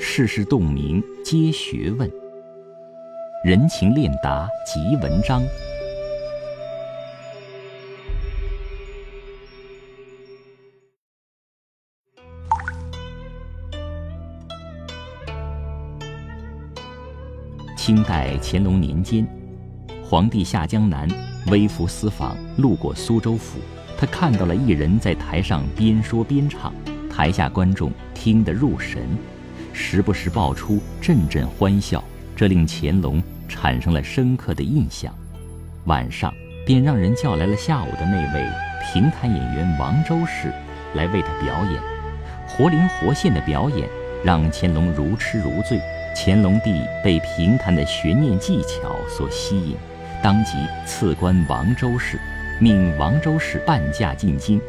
世事洞明皆学问，人情练达即文章。清代乾隆年间，皇帝下江南，微服私访，路过苏州府，他看到了一人在台上边说边唱，台下观众听得入神，时不时爆出阵阵欢笑，这令乾隆产生了深刻的印象。晚上便让人叫来了下午的那位评弹演员王周氏来为他表演，活灵活现的表演让乾隆如痴如醉。乾隆帝被评弹的悬念技巧所吸引，当即赐官王周氏，命王周氏伴驾进京。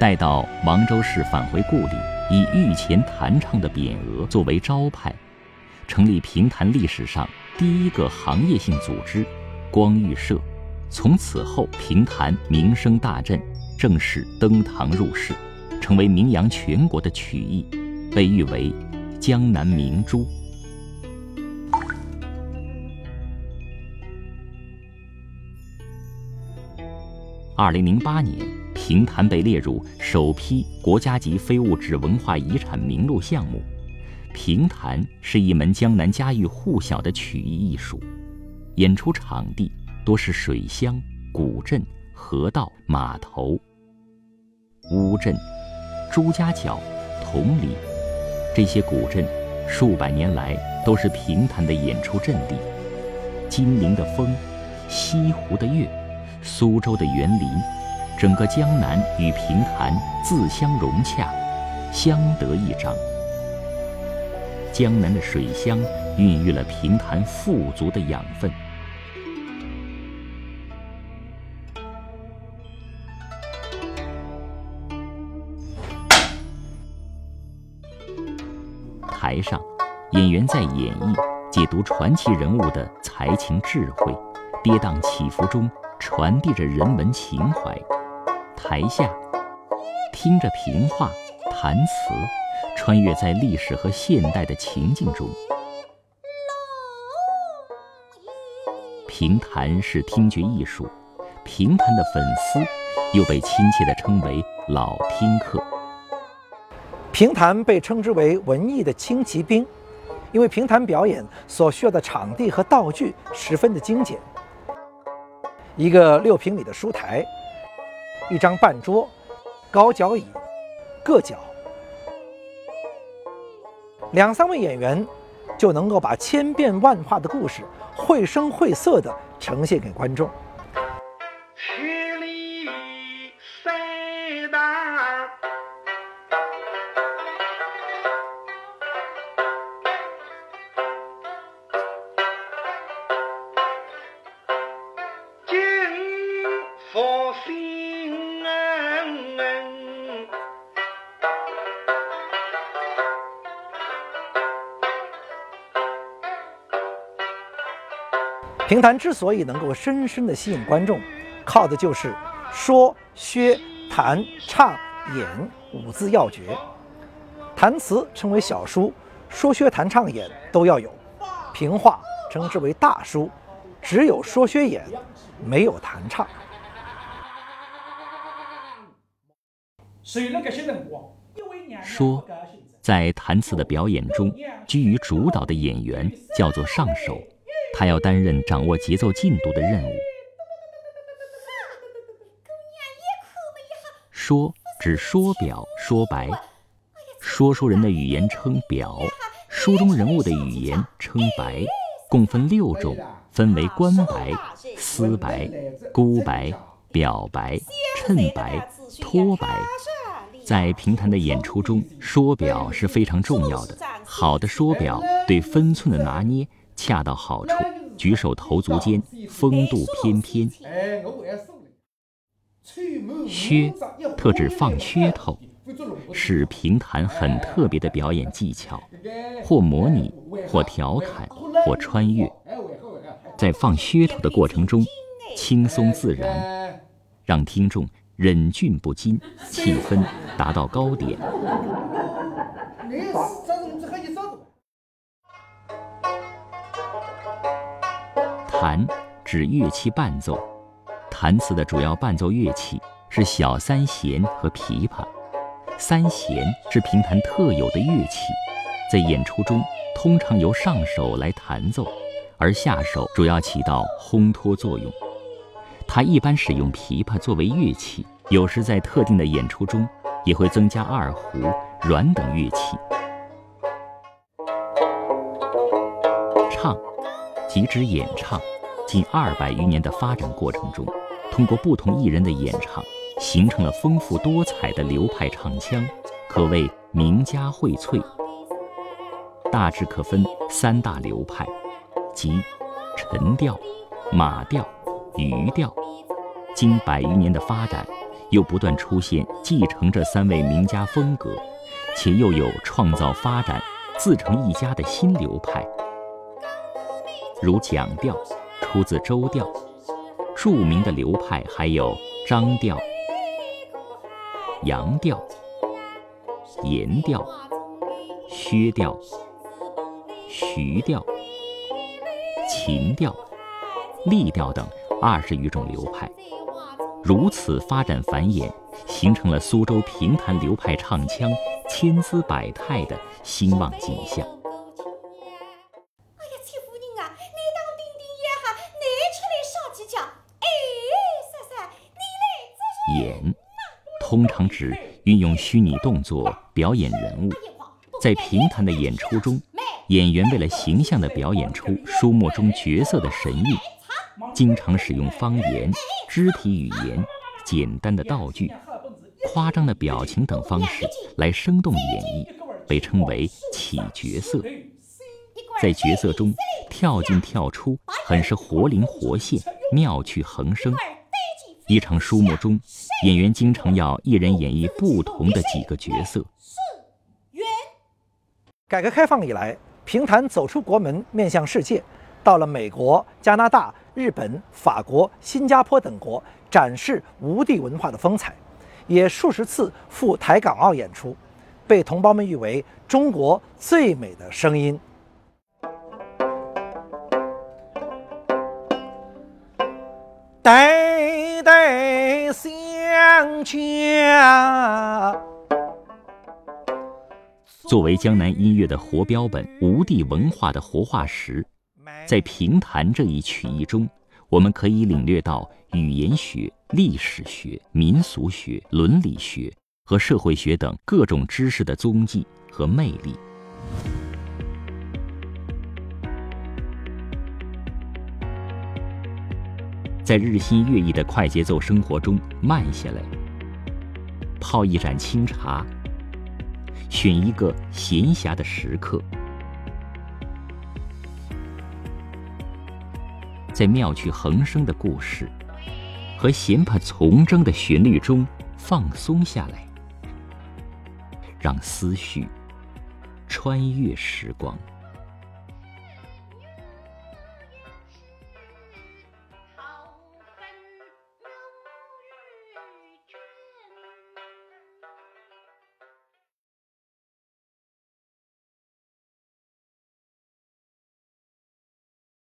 待到王周氏返回故里，以御前弹唱的匾额作为招牌，成立评弹历史上第一个行业性组织——光裕社。从此后，评弹名声大振，正式登堂入室，成为名扬全国的曲艺，被誉为江南明珠。二零零八年，评弹被列入首批国家级非物质文化遗产名录项目。评弹是一门江南家喻户晓的曲艺艺术，演出场地多是水乡、古镇、河道、码头、乌镇、朱家角、同里这些古镇，数百年来都是评弹的演出阵地。金陵的风，西湖的月。苏州的园林，整个江南与平潭自相融洽，相得益彰。江南的水乡孕育了平潭富足的养分。台上，演员在演绎、解读传奇人物的才情智慧，跌宕起伏中。传递着人文情怀，台下听着评话、弹词，穿越在历史和现代的情境中。评弹是听觉艺术，评弹的粉丝又被亲切地称为老听客。评弹被称之为文艺的轻骑兵，因为评弹表演所需要的场地和道具十分的精简。一个六平米的书台，一张半桌，高脚椅，各脚，两三位演员就能够把千变万化的故事绘声绘色地呈现给观众。评弹之所以能够深深地吸引观众，靠的就是说、薛、弹、唱、演五字要诀。弹词称为小书，说、薛、弹、唱、演都要有。评话称之为大书，只有说、薛、演，没有弹唱。说，在弹词的表演中，居于主导的演员叫做上手。他要担任掌握节奏进度的任务。说指说表说白，说书人的语言称表，书中人物的语言称白，共分六种，分为官白、私白、孤白、表白、衬白、托白。在评弹的演出中，说表是非常重要的。好的说表对分寸的拿捏。恰到好处，举手投足间风度翩翩。靴特指放靴头，是评弹很特别的表演技巧，或模拟，或调侃，或穿越。在放靴头的过程中，轻松自然，让听众忍俊不禁，气氛达到高点。弹指乐器伴奏，弹词的主要伴奏乐器是小三弦和琵琶。三弦是评弹特有的乐器，在演出中通常由上手来弹奏，而下手主要起到烘托作用。它一般使用琵琶作为乐器，有时在特定的演出中也会增加二胡、阮等乐器。唱，即指演唱。近二百余年的发展过程中，通过不同艺人的演唱。形成了丰富多彩的流派唱腔，可谓名家荟萃。大致可分三大流派，即陈调、马调、余调。经百余年的发展，又不断出现继承这三位名家风格，且又有创造发展、自成一家的新流派，如蒋调，出自周调。著名的流派还有张调。杨调、颜调、薛调、徐调、秦调、嫭调等二十余种流派，如此发展繁衍，形成了苏州评弹流派唱腔千姿百态的兴旺景象。演。通常指运用虚拟动作表演人物，在评弹的演出中，演员为了形象地表演出书目中角色的神韵，经常使用方言、肢体语言、简单的道具、夸张的表情等方式来生动演绎，被称为起角色。在角色中跳进跳出，很是活灵活现、妙趣横生。一场书目中，演员经常要一人演绎不同的几个角色。改革开放以来，评弹走出国门，面向世界，到了美国、加拿大、日本、法国、新加坡等国，展示吴地文化的风采，也数十次赴台港澳演出，被同胞们誉为中国最美的声音。代代相家。作为江南音乐的活标本，吴地文化的活化石，在评弹这一曲艺中，我们可以领略到语言学、历史学、民俗学、伦理学和社会学等各种知识的踪迹和魅力。在日新月异的快节奏生活中慢下来，泡一盏清茶，选一个闲暇的时刻，在妙趣横生的故事和弦帕从征的旋律中放松下来，让思绪穿越时光。